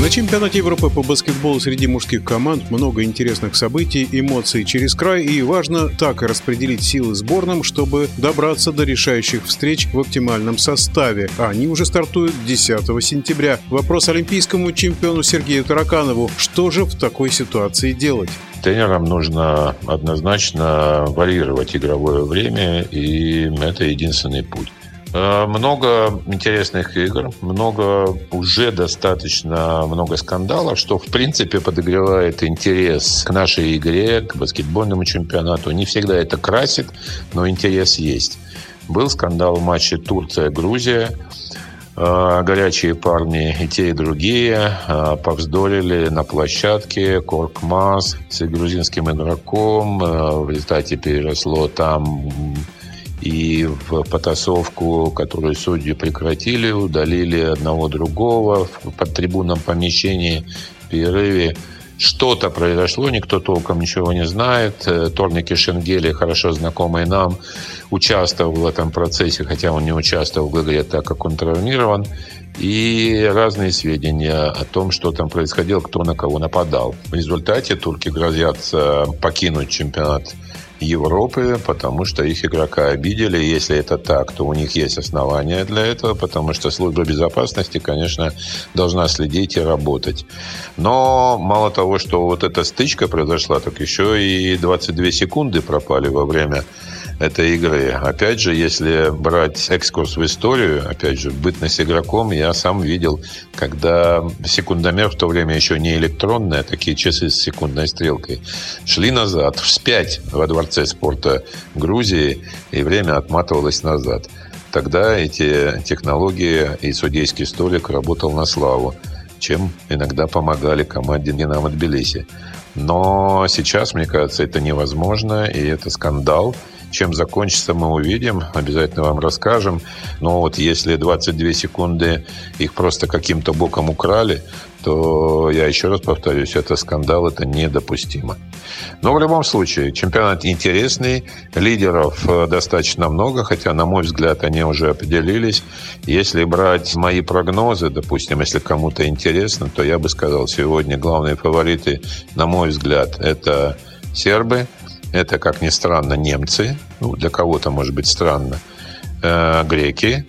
На чемпионате Европы по баскетболу среди мужских команд много интересных событий, эмоций через край, и важно так распределить силы сборным, чтобы добраться до решающих встреч в оптимальном составе. Они уже стартуют 10 сентября. Вопрос олимпийскому чемпиону Сергею Тараканову. Что же в такой ситуации делать? Тренерам нужно однозначно варьировать игровое время, и это единственный путь. Э, много интересных игр, много уже достаточно много скандалов, что в принципе подогревает интерес к нашей игре, к баскетбольному чемпионату. Не всегда это красит, но интерес есть. Был скандал в матче Турция-Грузия. Э, горячие парни и те, и другие э, повздорили на площадке Коркмас с грузинским игроком. В результате переросло там и в потасовку, которую судьи прекратили, удалили одного другого в подтрибунном помещении, в перерыве. Что-то произошло, никто толком ничего не знает. Э, Торни Кишенгели, хорошо знакомый нам, участвовал в этом процессе, хотя он не участвовал в игре, так как он травмирован. И разные сведения о том, что там происходило, кто на кого нападал. В результате турки грозятся покинуть чемпионат Европы, потому что их игрока обидели. Если это так, то у них есть основания для этого, потому что служба безопасности, конечно, должна следить и работать. Но мало того, что вот эта стычка произошла, так еще и 22 секунды пропали во время этой игры. Опять же, если брать экскурс в историю, опять же, бытность игроком, я сам видел, когда секундомер в то время еще не электронный, а такие часы с секундной стрелкой, шли назад, вспять во Дворце спорта Грузии, и время отматывалось назад. Тогда эти технологии и судейский столик работал на славу, чем иногда помогали команде «Динамо Тбилиси». Но сейчас, мне кажется, это невозможно, и это скандал – чем закончится, мы увидим. Обязательно вам расскажем. Но вот если 22 секунды их просто каким-то боком украли, то я еще раз повторюсь, это скандал, это недопустимо. Но в любом случае, чемпионат интересный, лидеров э, достаточно много, хотя, на мой взгляд, они уже определились. Если брать мои прогнозы, допустим, если кому-то интересно, то я бы сказал, сегодня главные фавориты, на мой взгляд, это сербы – это, как ни странно, немцы. Ну, для кого-то, может быть, странно. Э, греки.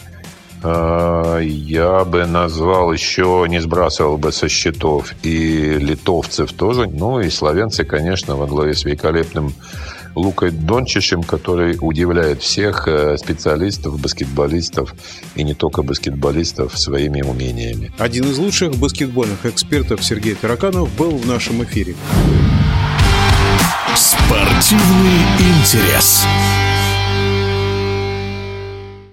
Э, я бы назвал еще, не сбрасывал бы со счетов и литовцев тоже. Ну, и славянцы, конечно, во главе с великолепным Лукой Дончишем, который удивляет всех э, специалистов, баскетболистов и не только баскетболистов своими умениями. Один из лучших баскетбольных экспертов Сергей Тараканов был в нашем эфире. Спортивный интерес.